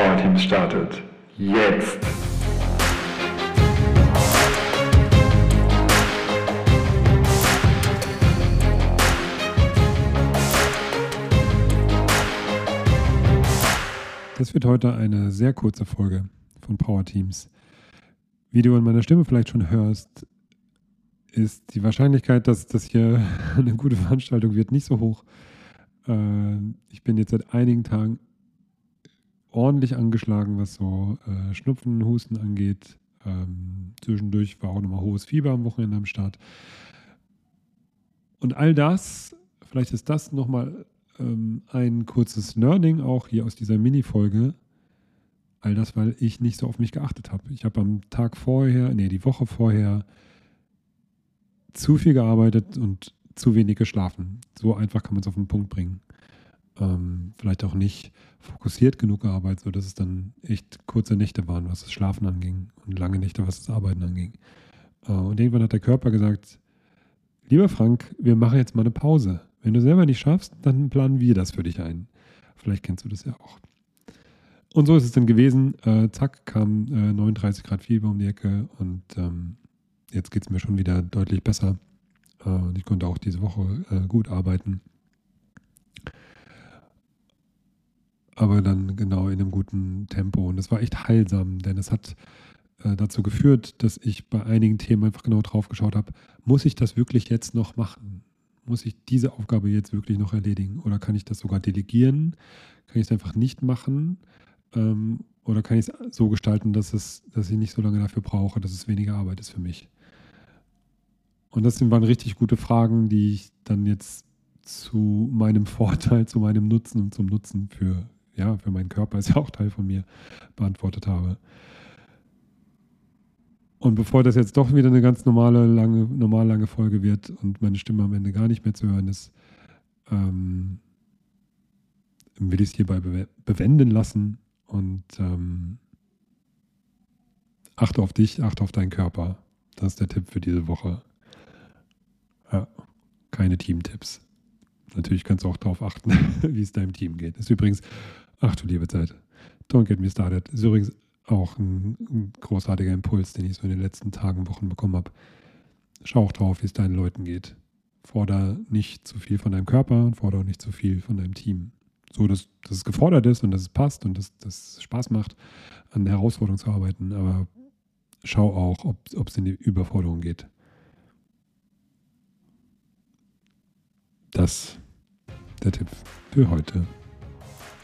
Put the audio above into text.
Power Teams startet. Jetzt! Das wird heute eine sehr kurze Folge von Power Teams. Wie du an meiner Stimme vielleicht schon hörst, ist die Wahrscheinlichkeit, dass das hier eine gute Veranstaltung wird, nicht so hoch. Äh, ich bin jetzt seit einigen Tagen ordentlich angeschlagen, was so äh, Schnupfen, Husten angeht. Ähm, zwischendurch war auch nochmal hohes Fieber am Wochenende am Start. Und all das, vielleicht ist das nochmal ähm, ein kurzes Learning auch hier aus dieser Mini-Folge. All das, weil ich nicht so auf mich geachtet habe. Ich habe am Tag vorher, nee, die Woche vorher zu viel gearbeitet und zu wenig geschlafen. So einfach kann man es auf den Punkt bringen. Ähm, vielleicht auch nicht fokussiert genug gearbeitet, sodass es dann echt kurze Nächte waren, was das Schlafen anging und lange Nächte, was das Arbeiten anging. Äh, und irgendwann hat der Körper gesagt, lieber Frank, wir machen jetzt mal eine Pause. Wenn du selber nicht schaffst, dann planen wir das für dich ein. Vielleicht kennst du das ja auch. Und so ist es dann gewesen. Äh, zack, kam äh, 39 Grad Fieber um die Ecke und ähm, jetzt geht es mir schon wieder deutlich besser. Äh, und ich konnte auch diese Woche äh, gut arbeiten. Aber dann genau in einem guten Tempo. Und es war echt heilsam, denn es hat äh, dazu geführt, dass ich bei einigen Themen einfach genau drauf geschaut habe, muss ich das wirklich jetzt noch machen? Muss ich diese Aufgabe jetzt wirklich noch erledigen? Oder kann ich das sogar delegieren? Kann ich es einfach nicht machen? Ähm, oder kann ich es so gestalten, dass, es, dass ich nicht so lange dafür brauche, dass es weniger Arbeit ist für mich? Und das waren richtig gute Fragen, die ich dann jetzt zu meinem Vorteil, zu meinem Nutzen und zum Nutzen für, ja, für meinen Körper, ist ja auch Teil von mir, beantwortet habe. Und bevor das jetzt doch wieder eine ganz normale, lange, normal lange Folge wird und meine Stimme am Ende gar nicht mehr zu hören ist, ähm, will ich es hierbei bewenden lassen und ähm, achte auf dich, achte auf deinen Körper. Das ist der Tipp für diese Woche. Ja, keine Teamtipps. Natürlich kannst du auch darauf achten, wie es deinem Team geht. Das ist übrigens, ach du liebe Zeit, don't get me started. Ist übrigens auch ein, ein großartiger Impuls, den ich so in den letzten Tagen, Wochen bekommen habe. Schau auch drauf, wie es deinen Leuten geht. Forder nicht zu viel von deinem Körper und forder auch nicht zu viel von deinem Team. So, dass, dass es gefordert ist und dass es passt und dass es Spaß macht, an der Herausforderung zu arbeiten. Aber schau auch, ob es in die Überforderung geht. Das der Tipp für heute.